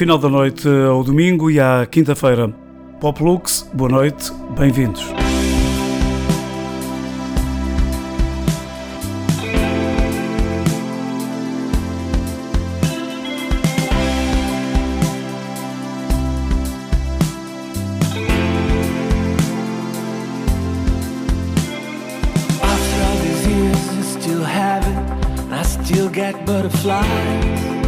Final da noite ao domingo e à quinta-feira. Pop Lux, boa noite, bem-vindos. After all these years, butterflies.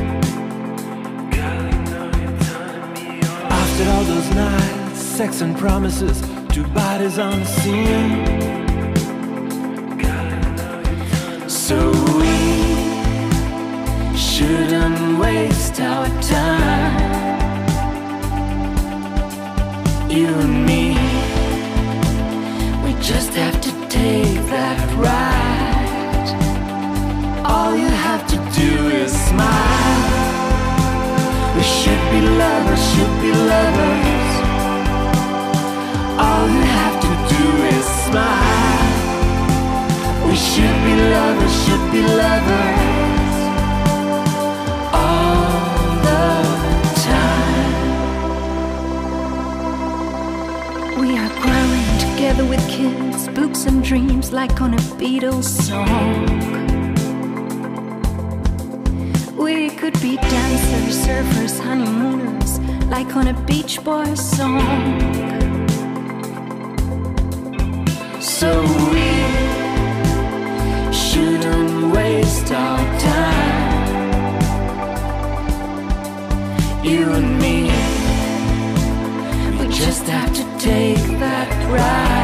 Promises, two bodies on the scene. So we shouldn't waste our time. You and me, we just have to take that ride. All you have to do is smile. We should be lovers, should be lovers. All you have to do is smile. We should be lovers, should be lovers. All the time. We are growing together with kids, books and dreams like on a Beatles song. Be dancers, surfers, honeymooners, like on a Beach Boys song. So we shouldn't waste our time. You and me, we just have to take that ride.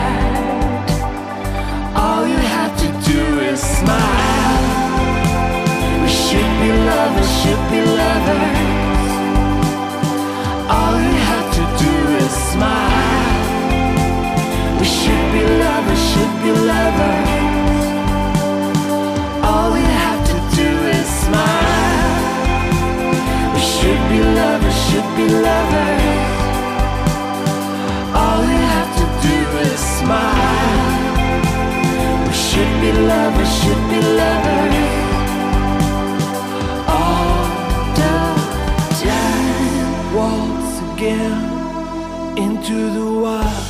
Should be lovers. All you have to do is smile. We should be lovers, should be lovers. All we have to do is smile. We should be lovers, should be lovers. All we have to do is smile. We should be lovers, should be lovers. Into the wild.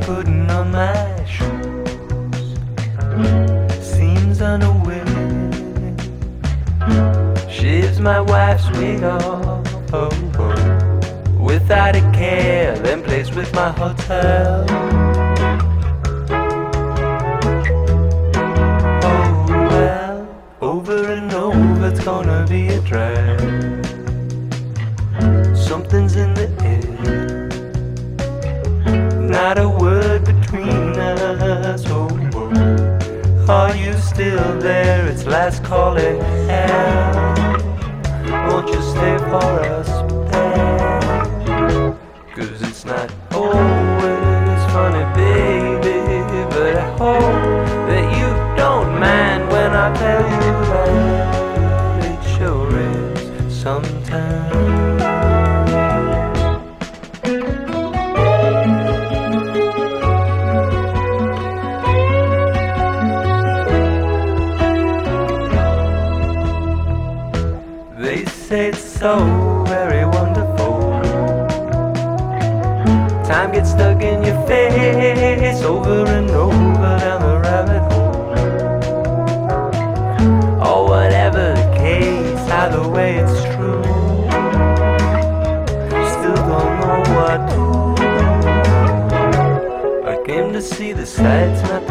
Putting on my shoes seems unaware. Shaves my wife's wig off oh, oh, without a care, then plays with my hotel. Oh well, over and over, it's gonna be a drag. Still there? It's last calling hell. Won't you stay for us there? Cause it's not always funny, baby. But I hope that you don't mind when I tell you over and over down the rabbit hole. Or whatever the case, either way it's true. Still don't know what to. do. I came to see the sights, not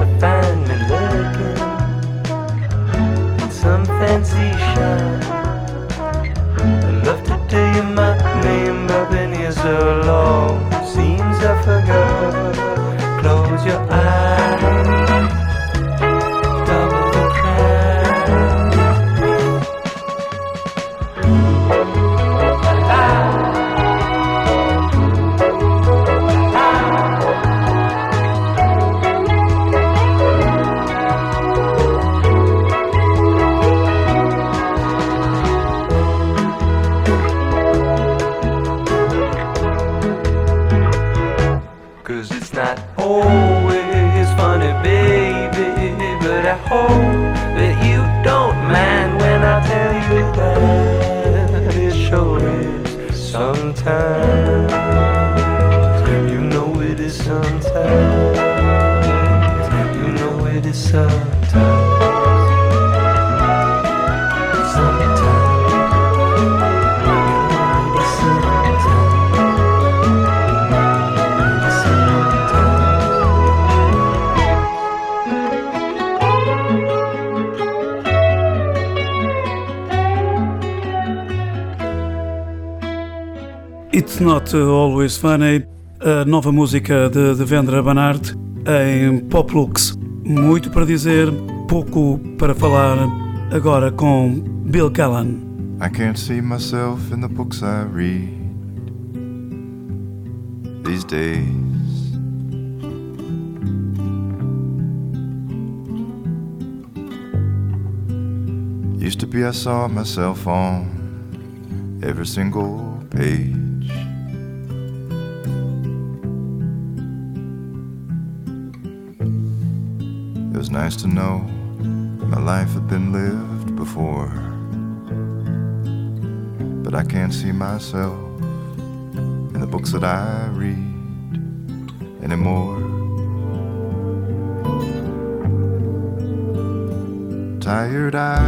Always Funny, a nova música de Devendra Banhart em Poplux. Muito para dizer, pouco para falar, agora com Bill Callan. I can't see myself in the books I read these days. Used to be, I saw myself on every single page. Nice to know my life had been lived before but I can't see myself in the books that I read anymore. Tired eyes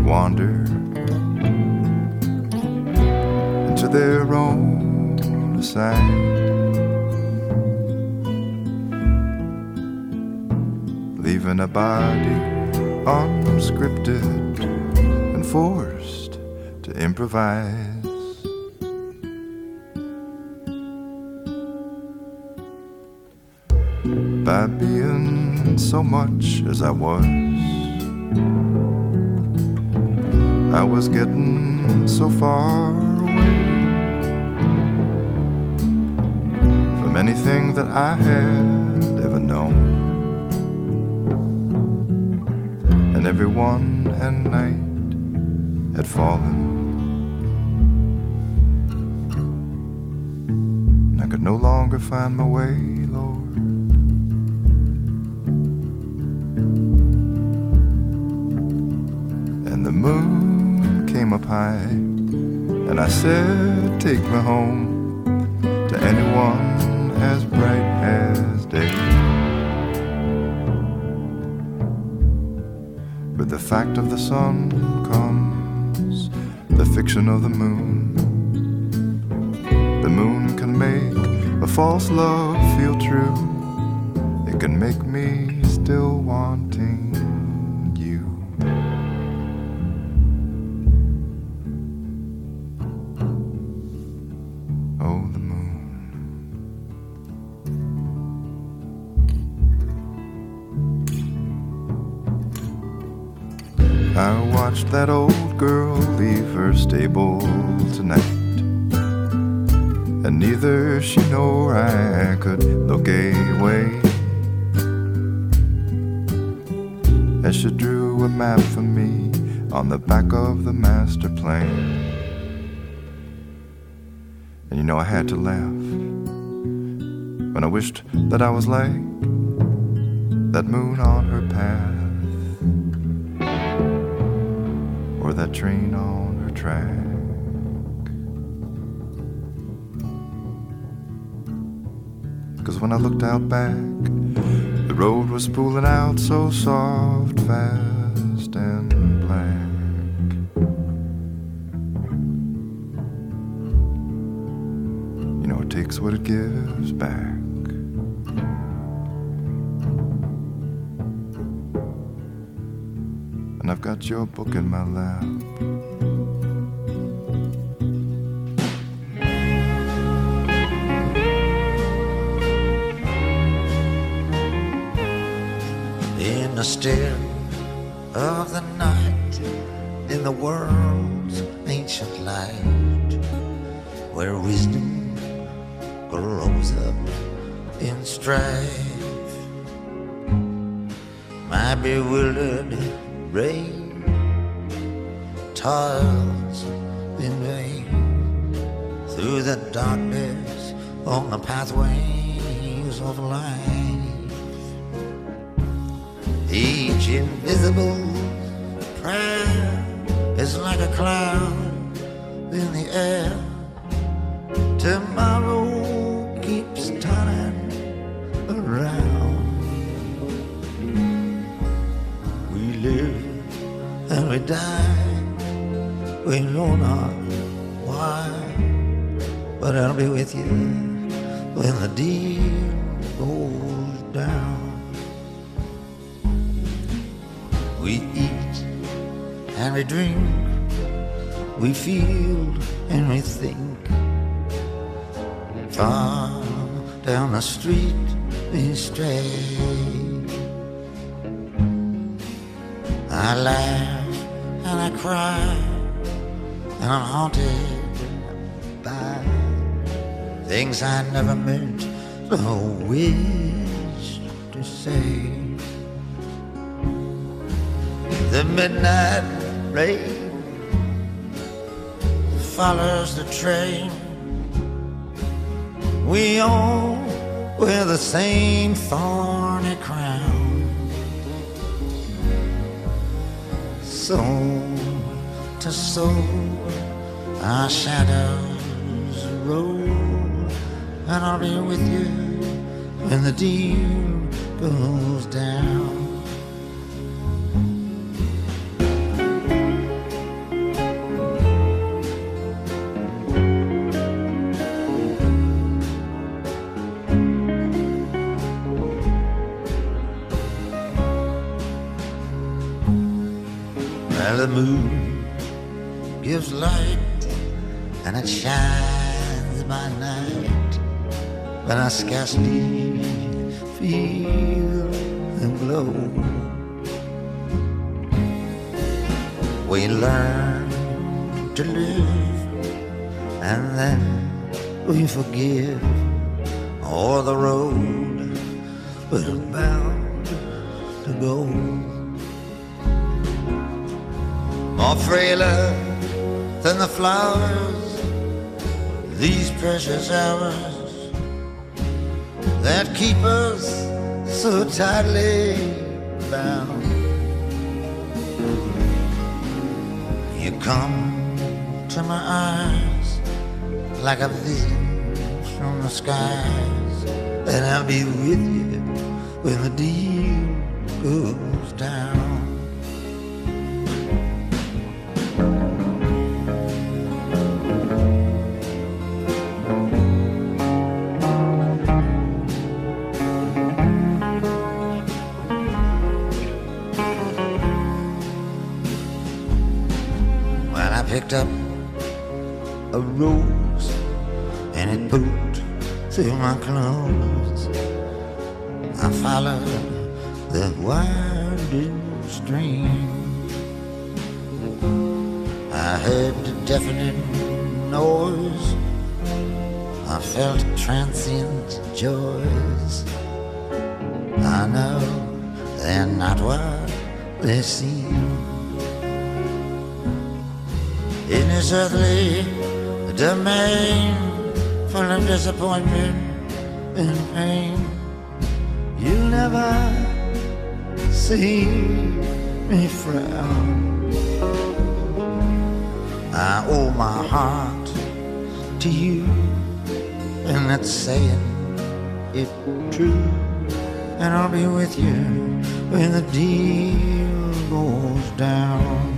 wander into their own side. Leaving a body unscripted and forced to improvise. By being so much as I was, I was getting so far away from anything that I had ever known. And everyone and night had fallen. And I could no longer find my way, Lord. And the moon came up high, and I said, Take me home fact of the sun comes the fiction of the moon. The moon can make a false love feel true. It can make me still wanting on the back of the master plan. And you know, I had to laugh when I wished that I was like that moon on her path or that train on her track. Cause when I looked out back, the road was spooling out so soft, fast, gives back. And I've got your book in my lap. in the still of the night, in the world's ancient light, where wisdom grows up in strife. My bewildered brain toils in vain through the darkness on the pathways of life. Each invisible prayer is like a cloud in the air. Tomorrow we die. We know not why, but I'll be with you when the deal goes down. We eat and we drink, we feel and we think. Far down the street we stray. I laugh and I cry, and I'm haunted by things I never meant or wish to say. The midnight rain follows the train. We all wear the same thorny crown. Soul to soul, our shadows roll, and I'll be with you when the deal goes down. But feel the glow. We learn to live and then we forgive, or the road we're bound to go more frailer than the flowers, these precious hours keep us so tightly bound. You come to my eyes like a vision from the skies, and I'll be with you when the deal goes down. I followed the winding stream. I heard the deafening noise. I felt transient joys. I know they're not what they seem. In this earthly domain full of disappointment and pain, you'll never see me frown. I owe my heart to you, and that's saying it true. And I'll be with you when the deal goes down.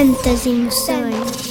tantas emoções.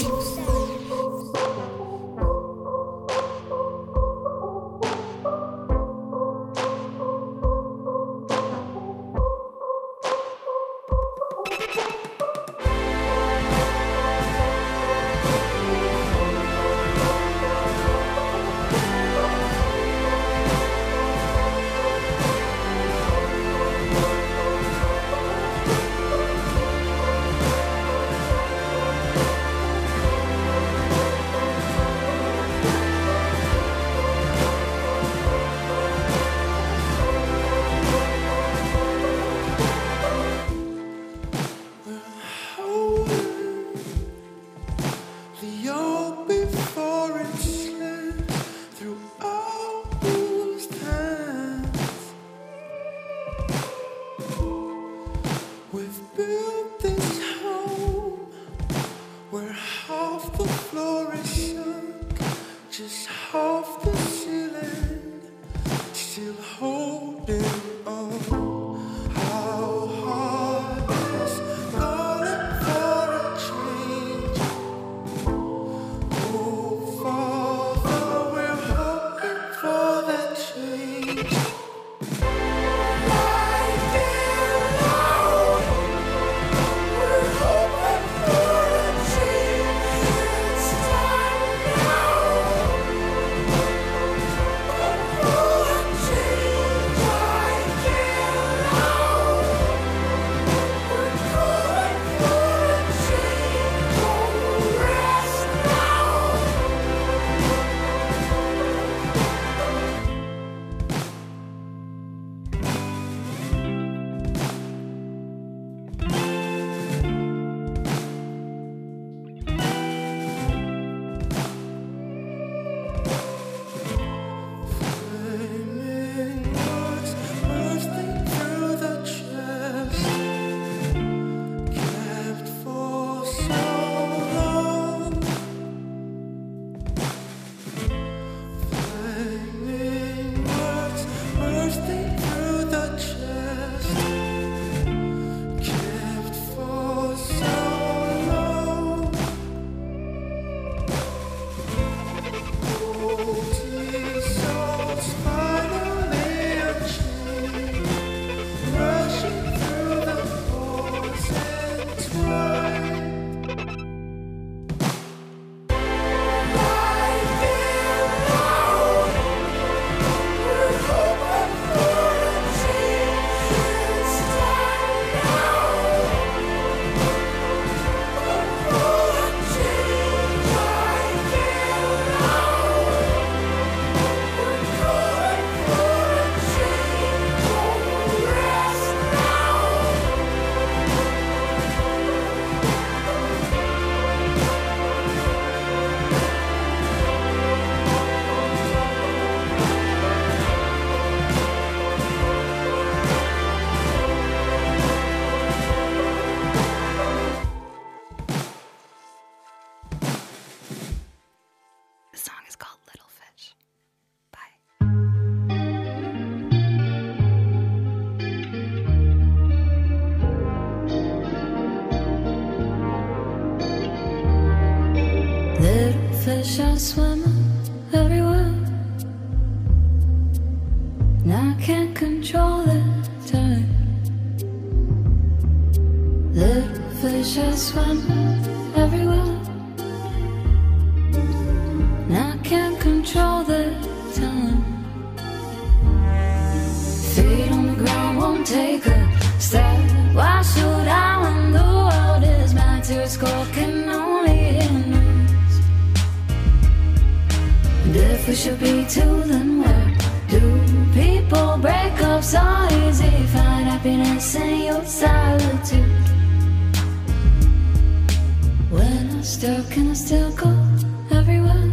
And if we should be two, then where do people break up so easy? Find happiness in your solitude. When I'm stuck and I still go everywhere.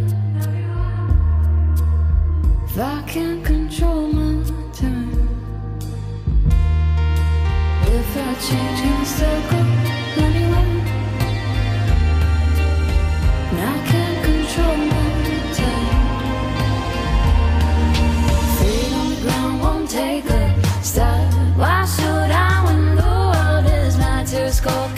If I can't control my turn, if I change, can I still go anywhere? I can't control my take a stop. Why should I when the world is not too cold?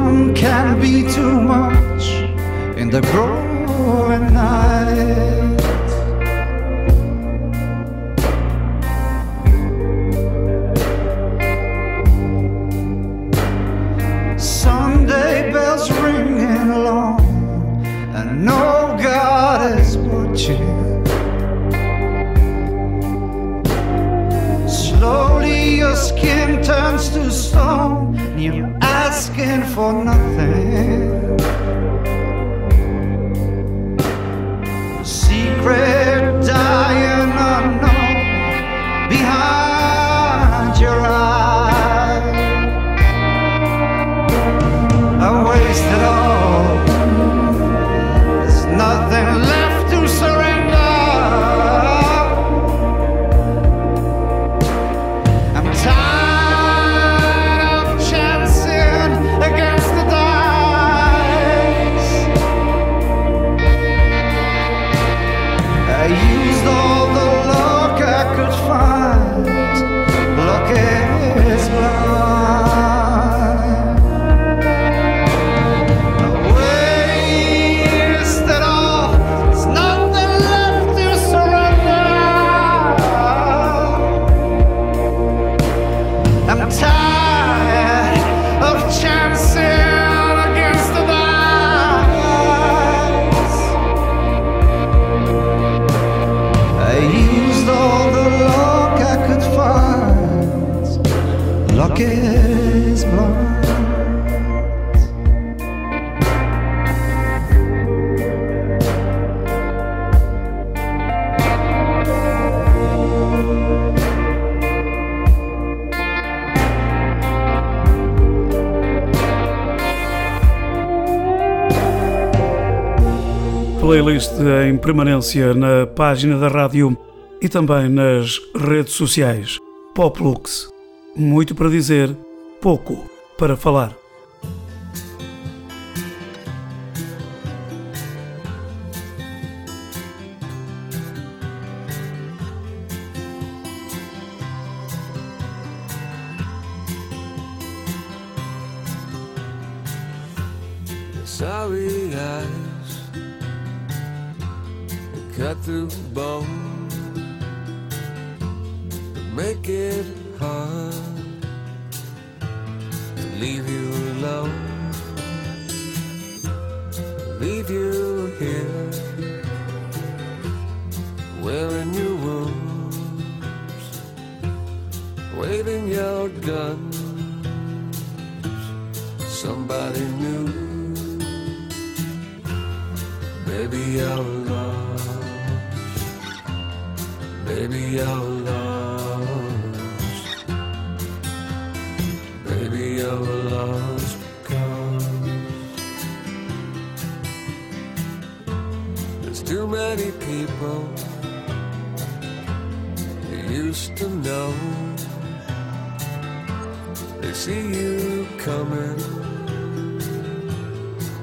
one can be too much in the growing night. for nothing. Secret. blind. Playlist em permanência na página da rádio e também nas redes sociais. Poplux muito para dizer, pouco para falar. used to know. They see you coming,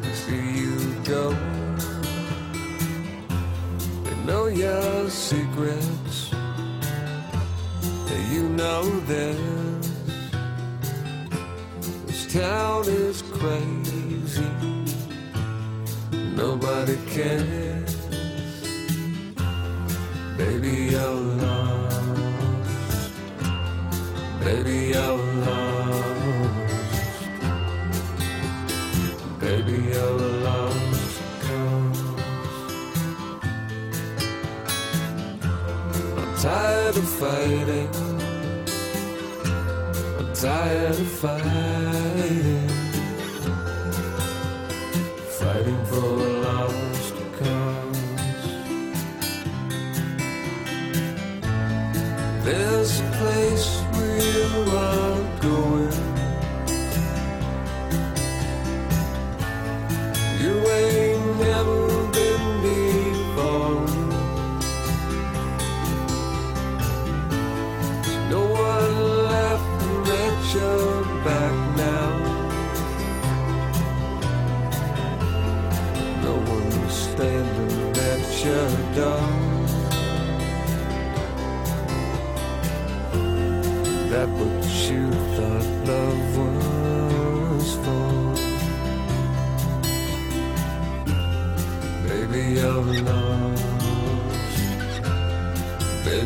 they see you go. They know your secrets, and you know theirs. This town is crazy, nobody cares. Baby, you fighting. I'm tired of fighting.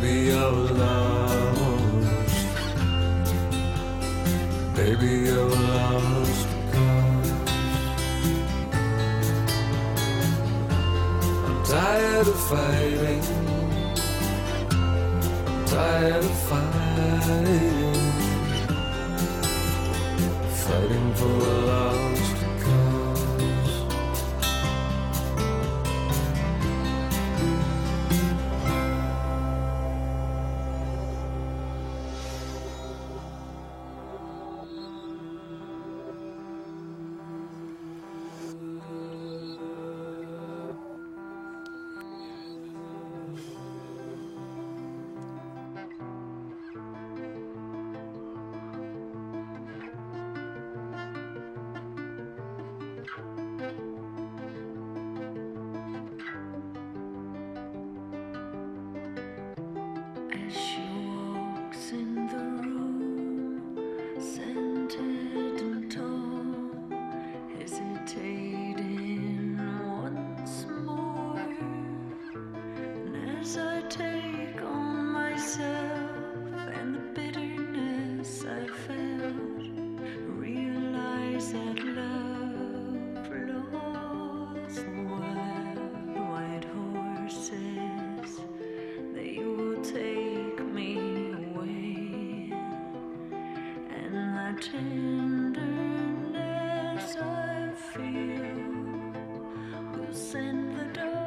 Baby, I was lost. Baby, I was lost. I'm tired of fighting. I'm tired of fighting. Fighting for love. and the door.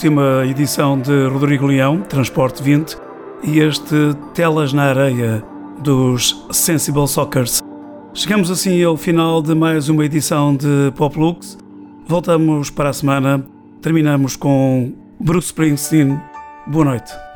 Última edição de Rodrigo Leão, Transporte 20, e este Telas na Areia dos Sensible Soccers. Chegamos assim ao final de mais uma edição de Pop Lux. Voltamos para a semana. Terminamos com Bruce Springsteen. Boa noite.